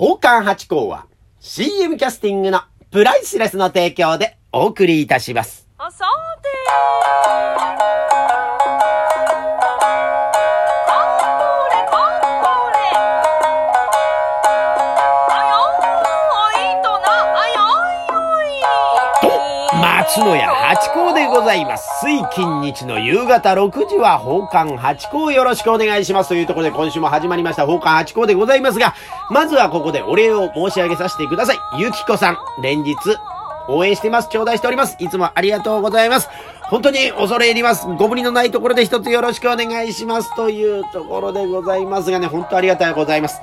奉還八甲は CM キャスティングのプライスレスの提供でお送りいたします。あさて野屋八甲でございます。水金日の夕方6時は宝冠八甲よろしくお願いしますというところで今週も始まりました宝冠八甲でございますが、まずはここでお礼を申し上げさせてください。ゆきこさん、連日応援してます。頂戴しております。いつもありがとうございます。本当に恐れ入ります。ご無理のないところで一つよろしくお願いしますというところでございますがね、本当ありがたいございます。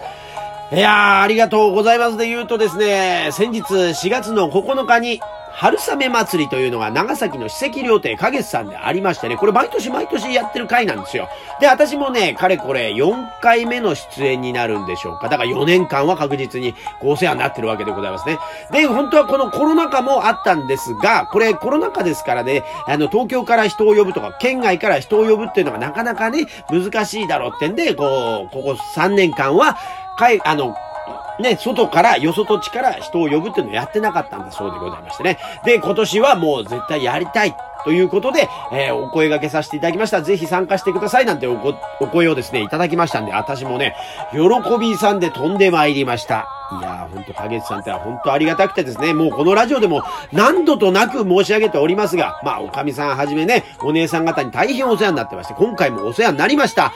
いやー、ありがとうございますで言うとですね、先日4月の9日に、春雨祭りというのが長崎の史跡料亭花月さんでありましてね、これ毎年毎年やってる回なんですよ。で、私もね、かれこれ4回目の出演になるんでしょうか。だから4年間は確実にごお世話になってるわけでございますね。で、本当はこのコロナ禍もあったんですが、これコロナ禍ですからね、あの、東京から人を呼ぶとか、県外から人を呼ぶっていうのがなかなかね、難しいだろうってんで、こう、ここ3年間は、かい、あの、ね、外から、よそと地から人を呼ぶっていうのをやってなかったんだそうでございましてね。で、今年はもう絶対やりたい。ということで、えーお声掛けさせていただきました。ぜひ参加してくださいなんておお声をですね、いただきましたんで、私もね、喜びさんで飛んで参りました。いやー、ほんと、影さんっては本当ありがたくてですね、もうこのラジオでも何度となく申し上げておりますが、まあ、おかみさんはじめね、お姉さん方に大変お世話になってまして、今回もお世話になりました。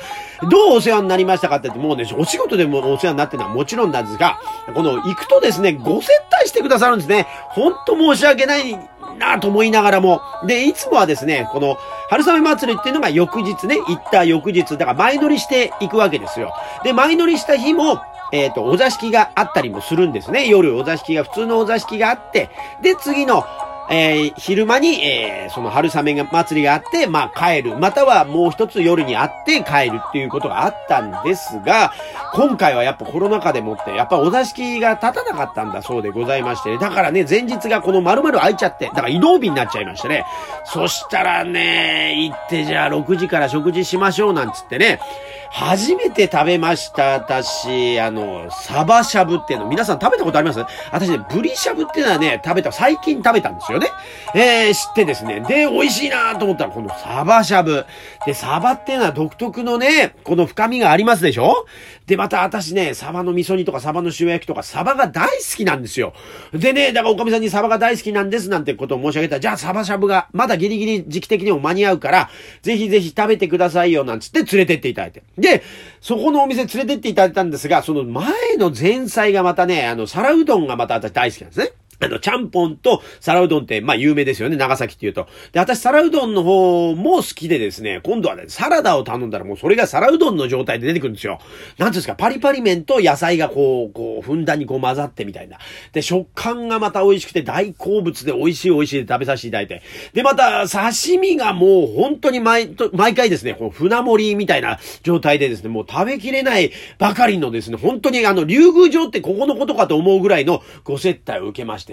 どうお世話になりましたかって言って、もうね、お仕事でもお世話になってるのはもちろんなんですが、この、行くとですね、ご接待してくださるんですね。ほんと申し訳ないなぁと思いながらも。で、いつもはですね、この、春雨祭りっていうのが翌日ね、行った翌日、だから前乗りしていくわけですよ。で、前乗りした日も、えっ、と、お座敷があったりもするんですね。夜お座敷が、普通のお座敷があって、で、次の、えー昼間に、えーその春雨が祭りがあって、まあ帰る。またはもう一つ夜に会って帰るっていうことがあったんですが、今回はやっぱコロナ禍でもって、やっぱお座敷が立たなかったんだそうでございましてね。だからね、前日がこの丸々空いちゃって、だから移動日になっちゃいましてね。そしたらね、行ってじゃあ6時から食事しましょうなんつってね、初めて食べました、私、あの、サバしゃぶっていうの、皆さん食べたことあります？私ね、ブリしゃぶっていうのはね、食べた、最近食べたんですよ。ねえー、知ってですね。で、美味しいなと思ったら、このサバしゃぶ。で、サバっていうのは独特のね、この深みがありますでしょ？で、また私ね、サバの味噌煮とかサバの塩焼きとかサバが大好きなんですよ。でね、だからおかみさんにサバが大好きなんですなんてことを申し上げたら、じゃあサバしゃぶがまだギリギリ時期的にも間に合うから、ぜひぜひ食べてくださいよなんつって連れてっていただいて。で、そこのお店連れてっていただいたんですが、その前の前菜がまたね、あの、皿うどんがまた私大好きなんですね。あの、ちゃんぽんと皿うどんって、まあ有名ですよね、長崎っていうと。で、私皿うどんの方も好きでですね、今度はね、サラダを頼んだらもうそれが皿うどんの状態で出てくるんですよ。なんですか、パリパリ麺と野菜がこう、こう、ふんだんにこう混ざってみたいな。で、食感がまた美味しくて大好物で美味しい美味しいで食べさせていただいて。で、また、刺身がもう本当に毎、毎回ですね、この船盛りみたいな状態でですね、もう食べきれないばかりのですね、本当にあの、竜宮城ってここのことかと思うぐらいのご接待を受けまして。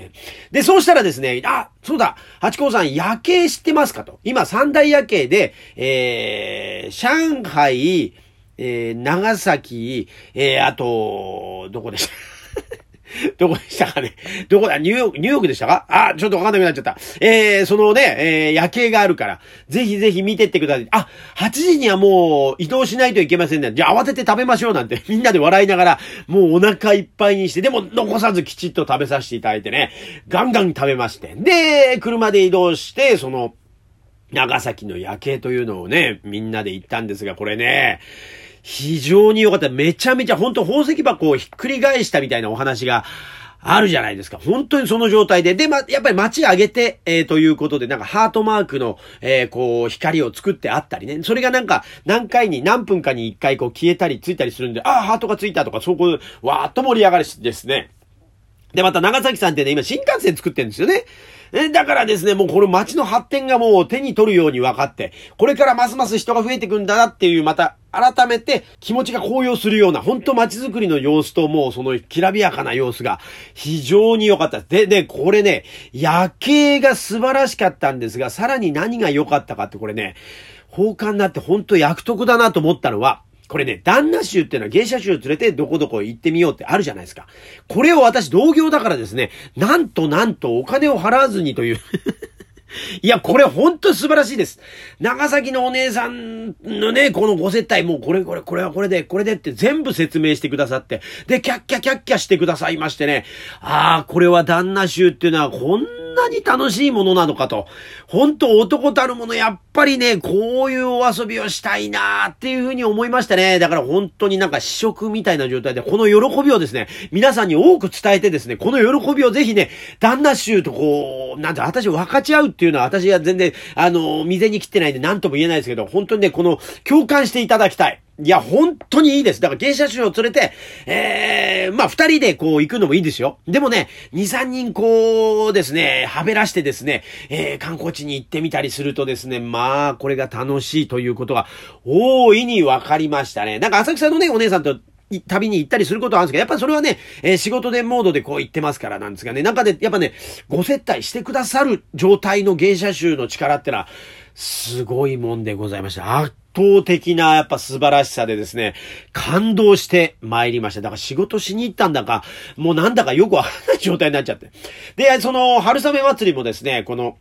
で、そうしたらですね、あ、そうだ、八甲さん夜景知ってますかと。今三大夜景で、えー、上海、えー、長崎、えー、あと、どこでした？どこでしたかね？どこだ？ニューヨーク、ニューヨークでしたか？あ、ちょっとわかんなくなっちゃった。えー、そのね、えー、夜景があるから、ぜひぜひ見てってください。あ、8時にはもう移動しないといけませんね。じゃあ慌てて食べましょうなんて、みんなで笑いながら、もうお腹いっぱいにして、でも残さずきちっと食べさせていただいてね、ガンガン食べまして。で、車で移動して、その、長崎の夜景というのをね、みんなで行ったんですが、これね、非常に良かった。めちゃめちゃ、本当宝石箱をひっくり返したみたいなお話があるじゃないですか。本当にその状態で。で、ま、やっぱり街上げて、えー、ということで、なんかハートマークの、えー、こう、光を作ってあったりね。それがなんか、何回に、何分かに一回こう消えたりついたりするんで、ああ、ハートがついたとか、そこで、わーっと盛り上がるしですね。で、また長崎さんってね、今新幹線作ってるんですよね。えだからですね、もうこれ街の発展がもう手に取るように分かって、これからますます人が増えてくんだなっていう、また改めて気持ちが高揚するような、本当街づくりの様子ともうそのきらびやかな様子が非常に良かったです。で、で、これね、夜景が素晴らしかったんですが、さらに何が良かったかってこれね、放課になって本当役得だなと思ったのは、これね、旦那衆っていうのは芸者衆を連れてどこどこ行ってみようってあるじゃないですか。これを私同業だからですね、なんとなんとお金を払わずにという いや、これ本当に素晴らしいです。長崎のお姉さんのね、このご接待、もうこれこれ、これはこれで、これでって全部説明してくださって、で、キャッキャキャッキャしてくださいましてね、ああ、これは旦那衆っていうのはこんなに楽しいものなのかと。本当男たるもの、やっぱりね、こういうお遊びをしたいなーっていうふうに思いましたね。だから本当になんか試食みたいな状態で、この喜びをですね、皆さんに多く伝えてですね、この喜びをぜひね、旦那衆とこう、なんて、私分かち合うっていうのは私は全然、あの、未然に切ってないんで何とも言えないですけど、本当にね、この、共感していただきたい。いや、本当にいいです。だから芸者衆を連れて、ええー、まあ、二人でこう行くのもいいですよ。でもね、二、三人こうですね、はべらしてですね、えー、観光地に行ってみたりするとですね、まあ、これが楽しいということが、大いに分かりましたね。なんか浅草のね、お姉さんと旅に行ったりすることはあるんですけど、やっぱそれはね、えー、仕事でモードでこう行ってますからなんですがね、中でやっぱね、ご接待してくださる状態の芸者衆の力ってのは、すごいもんでございました。圧倒的なやっぱ素晴らしさでですね、感動して参りました。だから仕事しに行ったんだか、もうなんだかよくわからない状態になっちゃって。で、その春雨祭りもですね、この、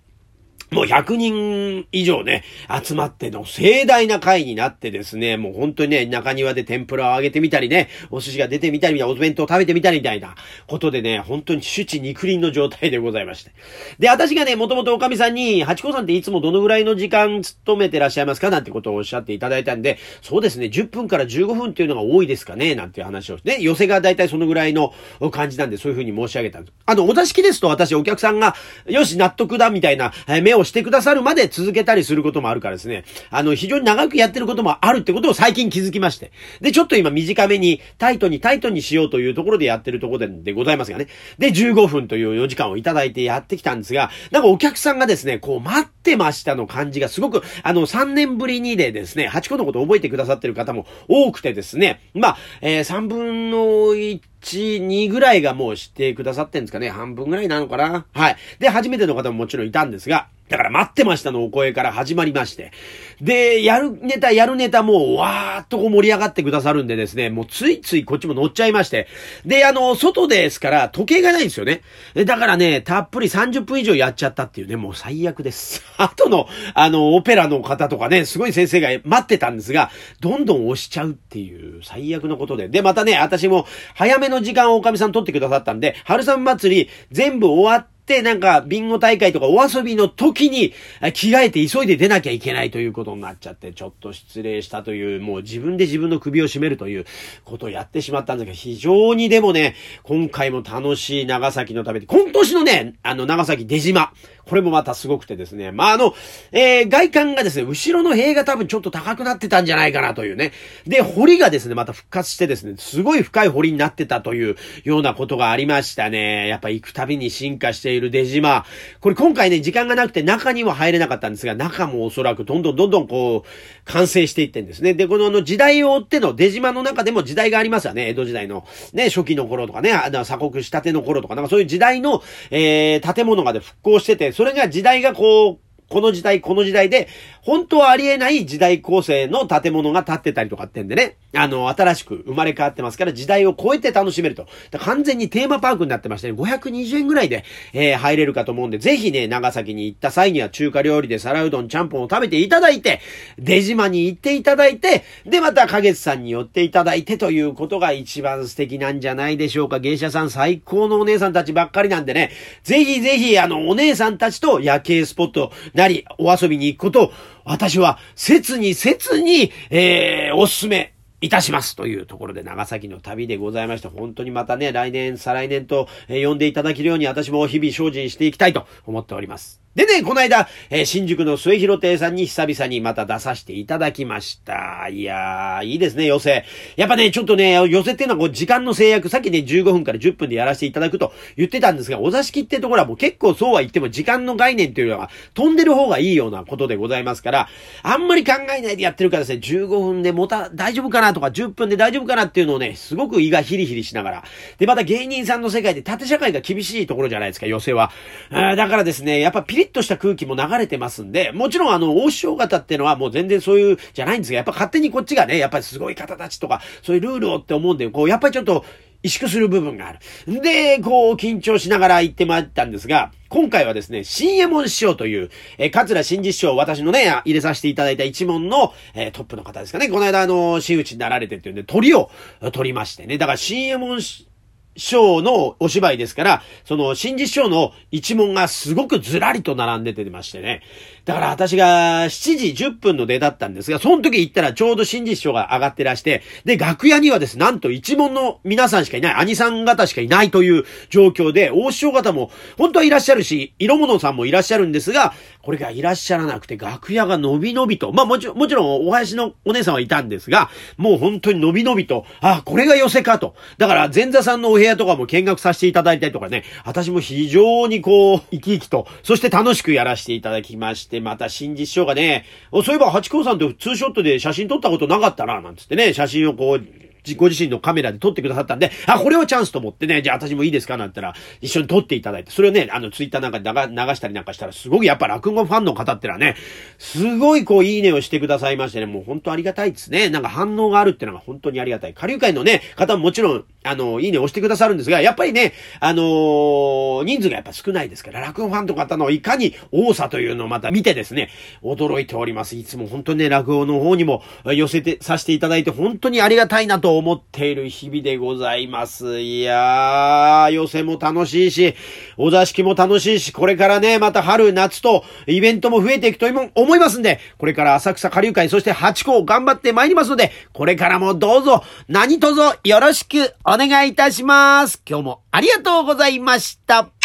もう100人以上ね、集まっての盛大な会になってですね、もう本当にね、中庭で天ぷらを揚げてみたりね、お寿司が出てみたりみたいな、お弁当を食べてみたりみたいなことでね、本当に主治肉林の状態でございまして。で、私がね、もともとおかみさんに、八甲さんっていつもどのぐらいの時間勤めてらっしゃいますかなんてことをおっしゃっていただいたんで、そうですね、10分から15分っていうのが多いですかねなんていう話をして、ね、寄せがだいたいそのぐらいの感じなんで、そういうふうに申し上げたんです。あの、お座敷ですと私お客さんが、よし、納得だみたいな、目ををしてくださるまで続けたりすることもあるからですね、あの、非常に長くやってることもあるってことを最近気づきまして。で、ちょっと今短めに、タイトにタイトにしようというところでやってるところででございますがね。で、15分という4時間をいただいてやってきたんですが、なんかお客さんがですね、こう待ってってましたの感じがすごく、あの、3年ぶりにでですね、8個のことを覚えてくださってる方も多くてですね、まあ、えー、3分の1 2ぐらいがもう知ってくださってんですかね。半分ぐらいなのかな。はい。で、初めての方ももちろんいたんですが、だから待ってましたのお声から始まりまして。で、やるネタ、やるネタもうわーっとこう盛り上がってくださるんでですね、もうついついこっちも乗っちゃいまして。で、あの、外ですから時計がないんですよね。だからね、たっぷり30分以上やっちゃったっていうね、もう最悪です。後の、あの、オペラの方とかね、すごい先生が待ってたんですが、どんどん押しちゃうっていう最悪のことで。で、またね、私も早めの時間をおかみさん取ってくださったんで、春雨祭り全部終わ、ってなんか、ビンゴ大会とかお遊びの時に着替えて急いで出なきゃいけないということになっちゃって、ちょっと失礼したという、もう自分で自分の首を絞めるということをやってしまったんですが、非常にでもね、今回も楽しい長崎の旅で、今年のね、あの、長崎出島、これもまたすごくてですね。まあ、あの、えー、外観がですね、後ろの塀が多分ちょっと高くなってたんじゃないかなというね。で、堀がですね、また復活してですね、すごい深い堀になってたというようなことがありましたね。やっぱ行くたびに進化している出島。これ今回ね、時間がなくて中には入れなかったんですが、中もおそらくどんどんどんどんこう、完成していってんですね。で、このあの時代を追っての出島の中でも時代がありますよね。江戸時代のね、初期の頃とかね、あの鎖国したての頃とか、なんかそういう時代の、えー、建物がで復興してて、それが時代がこう、この時代、この時代で、本当はありえない時代構成の建物が建ってたりとかってんでね、あの、新しく生まれ変わってますから、時代を超えて楽しめると。完全にテーマパークになってましてね、520円ぐらいで、えー、入れるかと思うんで、ぜひね、長崎に行った際には中華料理で皿うどん、ちゃんぽんを食べていただいて、出島に行っていただいて、で、また、花月さんに寄っていただいてということが一番素敵なんじゃないでしょうか。芸者さん最高のお姉さんたちばっかりなんでね、ぜひぜひ、あの、お姉さんたちと夜景スポットなり、お遊びに行くことを、私は切に切に、えー、おすすめいたしますというところで長崎の旅でございまして、本当にまたね、来年、再来年と、えー、呼んでいただけるように私も日々精進していきたいと思っております。でね、この間、えー、新宿の末広亭さんに久々にまた出させていただきました。いやー、いいですね、寄せ。やっぱね、ちょっとね、寄せっていうのはこう時間の制約、さっきね、15分から10分でやらせていただくと言ってたんですが、お座敷ってところはもう結構そうは言っても時間の概念というのは飛んでる方がいいようなことでございますから、あんまり考えないでやってるからですね、15分でもた、大丈夫かなとか、10分で大丈夫かなっていうのをね、すごく胃がヒリヒリしながら。で、また芸人さんの世界で縦社会が厳しいところじゃないですか、寄せは。だからですね、やっぱピリッとした空気も流れてますんで、もちろんあの、大師匠方ってのはもう全然そういう、じゃないんですが、やっぱ勝手にこっちがね、やっぱりすごい方たちとか、そういうルールをって思うんで、こう、やっぱりちょっと、萎縮する部分がある。で、こう、緊張しながら行ってまいったんですが、今回はですね、新右衛門師匠という、えー、桂新次師匠、私のね、入れさせていただいた一門の、えー、トップの方ですかね。この間、あの、真打ちになられてっていうんで、鳥を取りましてね。だから新右衛門師匠のお芝居ですから、その、新次師匠の一門がすごくずらりと並んでてましてね。だから私が7時10分の出だったんですが、その時行ったらちょうど新次師匠が上がってらして、で、楽屋にはですね、なんと一門の皆さんしかいない、兄さん方しかいないという状況で、大師匠方も本当はいらっしゃるし、色物さんもいらっしゃるんですが、これがいらっしゃらなくて、楽屋が伸び伸びと、まあもちろん、もちろんお囃子のお姉さんはいたんですが、もう本当に伸び伸びと、あ、これが寄せかと。だから前座さんのお部屋とかも見学させていただいたりとかね、私も非常にこう、生き生きと、そして楽しくやらせていただきまして、また新次師匠がね、そういえば八甲さんとツーショットで写真撮ったことなかったな、なんつってね、写真をこう、ご自身のカメラで撮ってくださったんで、あ、これはチャンスと思ってね、じゃあ私もいいですかなんったら、一緒に撮っていただいて、それをね、あの、ツイッターなんかで流したりなんかしたら、すごくやっぱ落語ファンの方ってのはね、すごいこう、いいねをしてくださいましてね、もう本当ありがたいですね。なんか反応があるってのが本当にありがたい。下流会のね、方ももちろん、あの、いいねを押してくださるんですが、やっぱりね、あのー、人数がやっぱ少ないですから、落語ファンの方のいかに多さというのをまた見てですね、驚いております。いつも本当にね、落語の方にも寄せてさせていただいて、本当にありがたいなと思っている日々でございます。いやー、寄せも楽しいし、お座敷も楽しいし、これからね、また春、夏とイベントも増えていくと思いますんで、これから浅草下流会、そして八甲頑張って参りますので、これからもどうぞ、何卒よろしくお願いいたします。今日もありがとうございました。